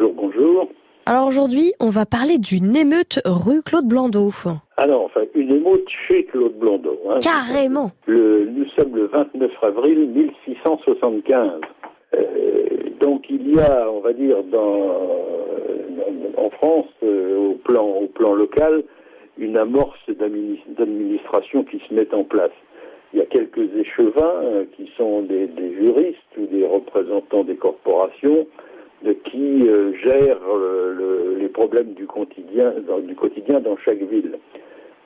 Bonjour, bonjour. Alors aujourd'hui, on va parler d'une émeute rue Claude Blandot. Alors, enfin, une émeute chez Claude Blondeau. hein. Carrément. Le, nous sommes le 29 avril 1675. Euh, donc il y a, on va dire, dans, dans- en France, euh, au, plan, au plan local, une amorce d'adminis- d'administration qui se met en place. Il y a quelques échevins euh, qui sont des, des juristes ou des représentants des corporations qui euh, gèrent euh, le- les problèmes du quotidien, dans, chaque ville.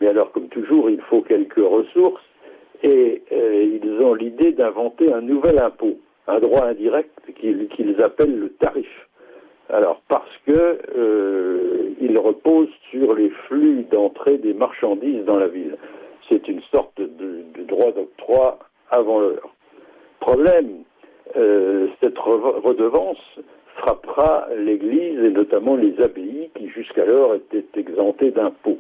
Mais alors, comme toujours, il faut quelques ressources et euh, ils ont l'idée d'inventer un nouvel impôt, un droit indirect qu'ils appellent le tarif. Alors, parce que il repose sur les flux d'entrée des marchandises dans la ville. C'est une sorte de, de droit d'octroi avant l'heure. Problème, euh, cette re- redevance frappera l'Église et notamment les abbayes qui jusqu'alors étaient exemptées d'impôts.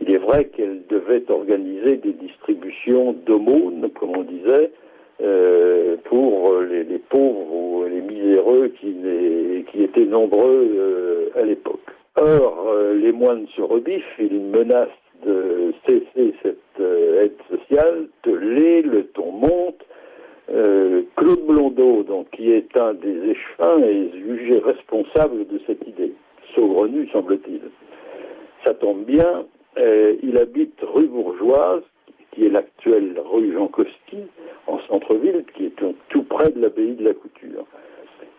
Il est vrai qu'elle devait organiser des distributions d'aumônes, comme on disait, euh, pour les, pauvres ou les miséreux qui étaient nombreux euh, à l'époque. Or, euh, les moines se rebiffent, ils menacent de cesser cette euh, aide sociale, de lait, le ton monte. Euh, Claude Blondeau, donc, qui est un des échevins, est jugé responsable de cette idée, saugrenu semble-t-il. Ça tombe bien, euh, il habite rue Bourgeoise, qui est l'actuelle rue Jean Costi, en centre-ville, qui est tout- tout près de l'abbaye de la Couture.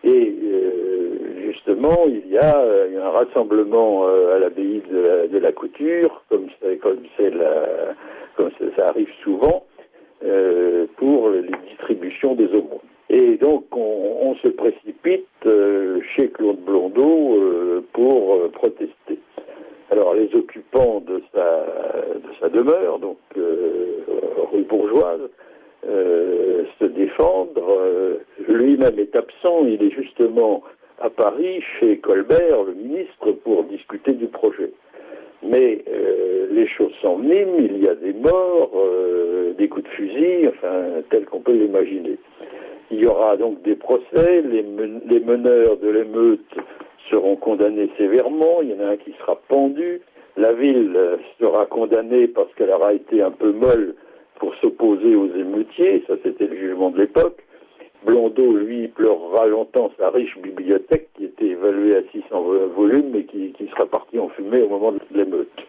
Et euh, justement, il y a un rassemblement à l'abbaye de la, Couture, comme, c'est la- comme ça- ça arrive souvent, euh, pour les distributions des aumônes. Et donc, on, se précipite euh, chez Claude Blondeau euh, pour euh, protester. Alors, les occupants de sa, de sa demeure, donc rue Bourgeoise, se défendent. Lui-même est absent, il est justement à Paris chez Colbert, le ministre, pour discuter du projet. Mais les choses s'enveniment, il y a des morts, des coups de fusil, enfin, tel qu'on peut l'imaginer. Il y aura donc des procès, les, men- les meneurs de l'émeute seront condamnés sévèrement, il y en a un qui sera pendu, la ville euh, sera condamnée parce qu'elle aura été un peu molle pour s'opposer aux émeutiers, ça c'était le jugement de l'époque. Blondeau, lui, pleurera longtemps sa riche bibliothèque qui était évaluée à 600 volumes et qui, qui sera partie en fumée au moment de l'émeute.